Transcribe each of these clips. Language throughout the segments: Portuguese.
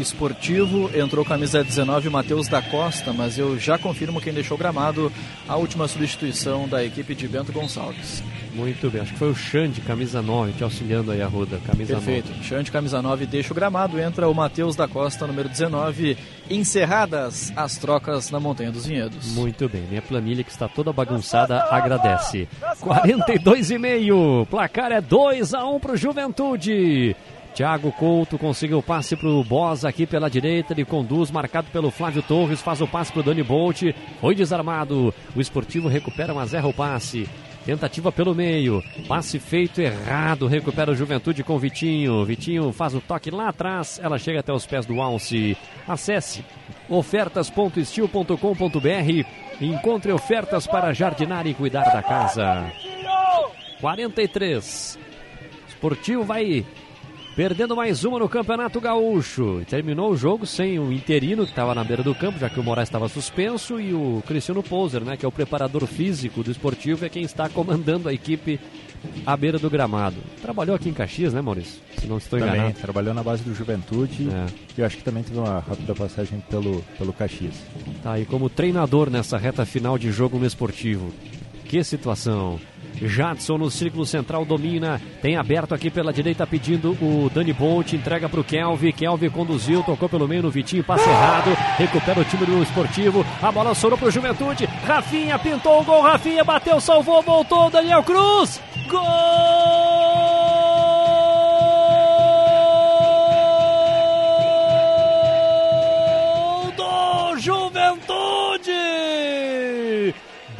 Esportivo. Entrou camisa 19 Matheus da Costa, mas eu já confirmo quem deixou gramado. A última substituição da equipe de Bento Gonçalves. Muito bem, acho que foi o Xande, camisa 9, te auxiliando aí a Ruda, camisa Perfeito. 9. Xande, camisa 9, deixa o gramado, entra o Matheus da Costa, número 19. Encerradas as trocas na Montanha dos Vinhedos. Muito bem, minha planilha que está toda bagunçada agradece. 42 e meio, placar é 2 a 1 para o Juventude. Thiago Couto conseguiu o passe para o Bosa aqui pela direita. Ele conduz, marcado pelo Flávio Torres. Faz o passe para o Dani Bolt. Foi desarmado. O esportivo recupera, mas erra o passe. Tentativa pelo meio. Passe feito errado. Recupera o Juventude com o Vitinho. Vitinho faz o toque lá atrás. Ela chega até os pés do Alce. Acesse ofertas.estil.com.br. Encontre ofertas para jardinar e cuidar da casa. 43. Esportivo vai Perdendo mais uma no Campeonato Gaúcho. Terminou o jogo sem o interino que estava na beira do campo, já que o Moraes estava suspenso, e o Cristiano Pouser, né, que é o preparador físico do esportivo, é quem está comandando a equipe à beira do gramado. Trabalhou aqui em Caxias, né, Maurício? Se não estou também, enganado. trabalhou na base do Juventude é. e eu acho que também teve uma rápida passagem pelo, pelo Caxias. Tá, e como treinador nessa reta final de jogo no esportivo. Que situação! Jadson no círculo central domina. Tem aberto aqui pela direita pedindo o Dani Bolt. Entrega para o Kelvin. Kelvin conduziu, tocou pelo meio no Vitinho. Passe errado. Recupera o time do esportivo. A bola sobrou para o Juventude. Rafinha pintou o gol. Rafinha bateu, salvou, voltou. Daniel Cruz. Gol!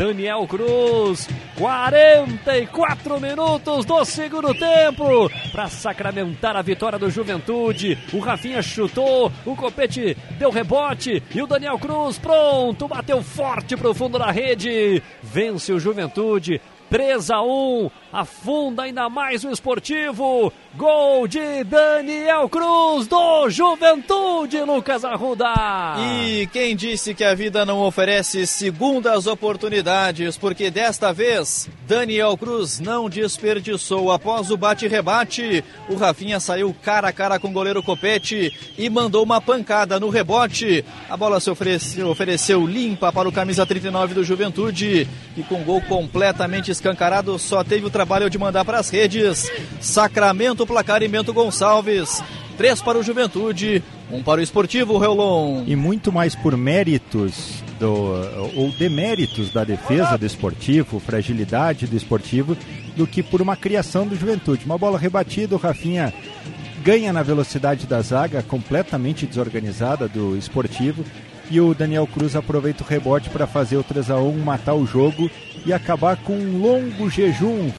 Daniel Cruz. 44 minutos do segundo tempo para sacramentar a vitória do Juventude. O Rafinha chutou, o Copete deu rebote e o Daniel Cruz pronto, bateu forte para o fundo da rede. Vence o Juventude 3 a 1 afunda ainda mais o esportivo. Gol de Daniel Cruz do Juventude, Lucas Arruda. E quem disse que a vida não oferece segundas oportunidades, porque desta vez Daniel Cruz não desperdiçou após o bate-rebate. O Rafinha saiu cara a cara com o goleiro Copete e mandou uma pancada no rebote. A bola se ofereceu, ofereceu limpa para o camisa 39 do Juventude e com gol completamente escancarado só teve o trabalho de mandar para as redes. Sacramento, placar e Gonçalves. Três para o Juventude, um para o Esportivo Reolon. E muito mais por méritos do, ou deméritos da defesa do esportivo, fragilidade do esportivo, do que por uma criação do Juventude. Uma bola rebatida, o Rafinha ganha na velocidade da zaga, completamente desorganizada do esportivo. E o Daniel Cruz aproveita o rebote para fazer o 3 a 1 matar o jogo e acabar com um longo jejum